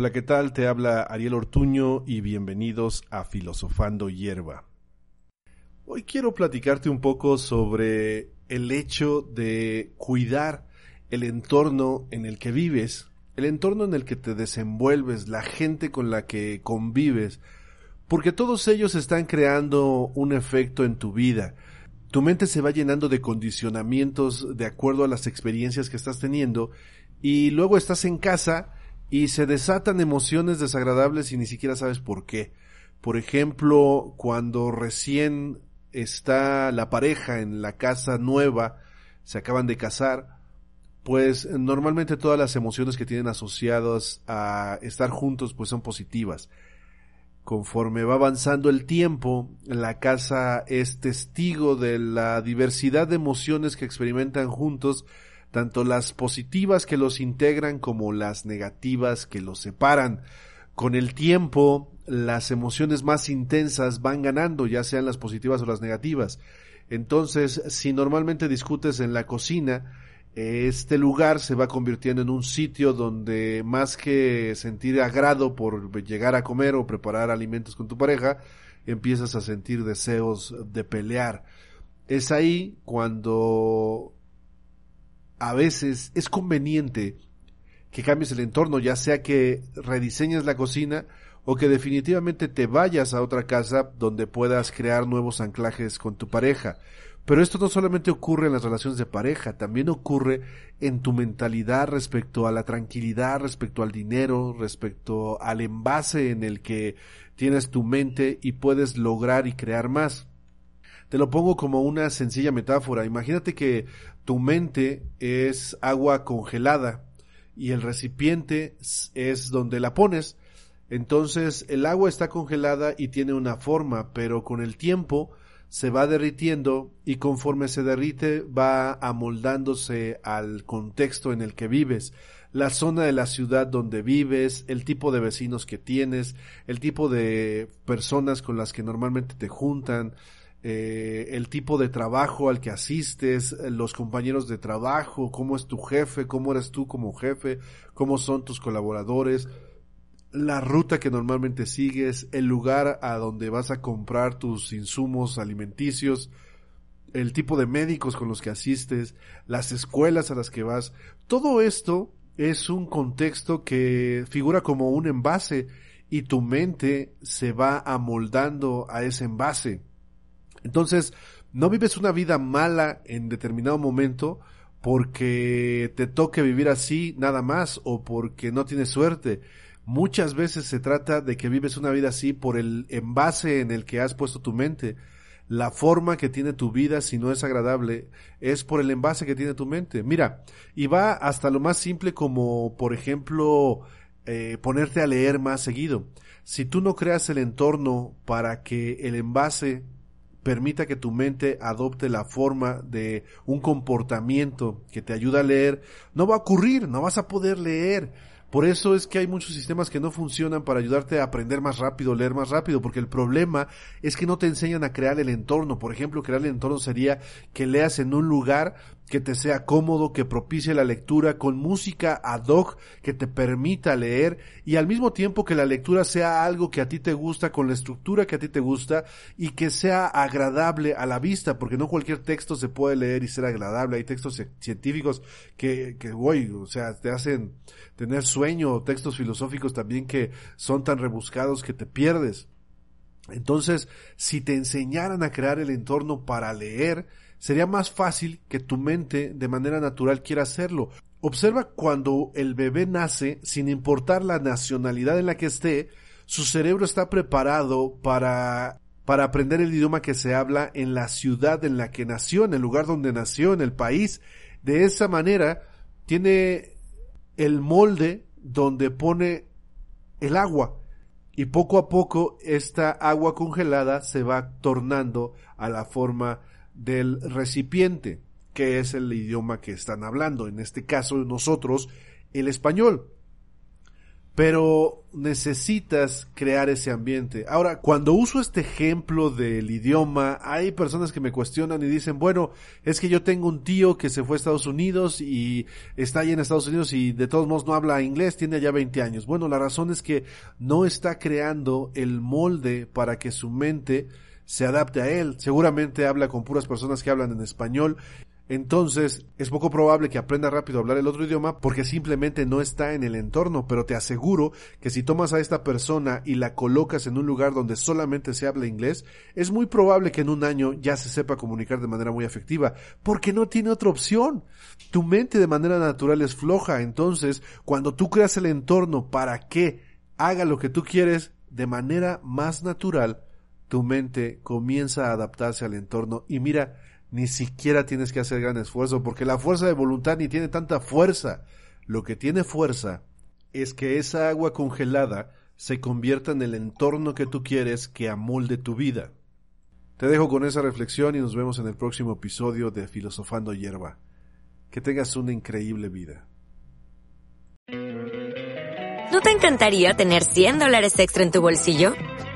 Hola, ¿qué tal? Te habla Ariel Ortuño y bienvenidos a Filosofando Hierba. Hoy quiero platicarte un poco sobre el hecho de cuidar el entorno en el que vives, el entorno en el que te desenvuelves, la gente con la que convives, porque todos ellos están creando un efecto en tu vida. Tu mente se va llenando de condicionamientos de acuerdo a las experiencias que estás teniendo y luego estás en casa y se desatan emociones desagradables y ni siquiera sabes por qué. Por ejemplo, cuando recién está la pareja en la casa nueva, se acaban de casar, pues normalmente todas las emociones que tienen asociadas a estar juntos pues son positivas. Conforme va avanzando el tiempo, la casa es testigo de la diversidad de emociones que experimentan juntos tanto las positivas que los integran como las negativas que los separan. Con el tiempo, las emociones más intensas van ganando, ya sean las positivas o las negativas. Entonces, si normalmente discutes en la cocina, este lugar se va convirtiendo en un sitio donde más que sentir agrado por llegar a comer o preparar alimentos con tu pareja, empiezas a sentir deseos de pelear. Es ahí cuando a veces es conveniente que cambies el entorno, ya sea que rediseñes la cocina o que definitivamente te vayas a otra casa donde puedas crear nuevos anclajes con tu pareja. Pero esto no solamente ocurre en las relaciones de pareja, también ocurre en tu mentalidad respecto a la tranquilidad, respecto al dinero, respecto al envase en el que tienes tu mente y puedes lograr y crear más. Te lo pongo como una sencilla metáfora. Imagínate que tu mente es agua congelada y el recipiente es donde la pones. Entonces el agua está congelada y tiene una forma, pero con el tiempo se va derritiendo y conforme se derrite va amoldándose al contexto en el que vives, la zona de la ciudad donde vives, el tipo de vecinos que tienes, el tipo de personas con las que normalmente te juntan, eh, el tipo de trabajo al que asistes, eh, los compañeros de trabajo, cómo es tu jefe, cómo eres tú como jefe, cómo son tus colaboradores, la ruta que normalmente sigues, el lugar a donde vas a comprar tus insumos alimenticios, el tipo de médicos con los que asistes, las escuelas a las que vas, todo esto es un contexto que figura como un envase y tu mente se va amoldando a ese envase. Entonces, no vives una vida mala en determinado momento porque te toque vivir así nada más o porque no tienes suerte. Muchas veces se trata de que vives una vida así por el envase en el que has puesto tu mente. La forma que tiene tu vida, si no es agradable, es por el envase que tiene tu mente. Mira, y va hasta lo más simple como, por ejemplo, eh, ponerte a leer más seguido. Si tú no creas el entorno para que el envase permita que tu mente adopte la forma de un comportamiento que te ayuda a leer, no va a ocurrir, no vas a poder leer. Por eso es que hay muchos sistemas que no funcionan para ayudarte a aprender más rápido, leer más rápido, porque el problema es que no te enseñan a crear el entorno. Por ejemplo, crear el entorno sería que leas en un lugar que te sea cómodo, que propicie la lectura con música ad hoc que te permita leer y al mismo tiempo que la lectura sea algo que a ti te gusta, con la estructura que a ti te gusta y que sea agradable a la vista, porque no cualquier texto se puede leer y ser agradable. Hay textos científicos que, que, uy, o sea, te hacen tener sueño, textos filosóficos también que son tan rebuscados que te pierdes. Entonces, si te enseñaran a crear el entorno para leer, sería más fácil que tu mente de manera natural quiera hacerlo. Observa cuando el bebé nace, sin importar la nacionalidad en la que esté, su cerebro está preparado para para aprender el idioma que se habla en la ciudad en la que nació, en el lugar donde nació, en el país. De esa manera, tiene el molde donde pone el agua. Y poco a poco esta agua congelada se va tornando a la forma del recipiente, que es el idioma que están hablando. En este caso nosotros, el español pero necesitas crear ese ambiente. Ahora, cuando uso este ejemplo del idioma, hay personas que me cuestionan y dicen, bueno, es que yo tengo un tío que se fue a Estados Unidos y está ahí en Estados Unidos y de todos modos no habla inglés, tiene ya 20 años. Bueno, la razón es que no está creando el molde para que su mente se adapte a él. Seguramente habla con puras personas que hablan en español entonces es poco probable que aprenda rápido a hablar el otro idioma porque simplemente no está en el entorno, pero te aseguro que si tomas a esta persona y la colocas en un lugar donde solamente se habla inglés, es muy probable que en un año ya se sepa comunicar de manera muy efectiva, porque no tiene otra opción. Tu mente de manera natural es floja, entonces cuando tú creas el entorno para que haga lo que tú quieres de manera más natural, tu mente comienza a adaptarse al entorno y mira, ni siquiera tienes que hacer gran esfuerzo, porque la fuerza de voluntad ni tiene tanta fuerza. Lo que tiene fuerza es que esa agua congelada se convierta en el entorno que tú quieres que amolde tu vida. Te dejo con esa reflexión y nos vemos en el próximo episodio de Filosofando Hierba. Que tengas una increíble vida. ¿No te encantaría tener 100 dólares extra en tu bolsillo?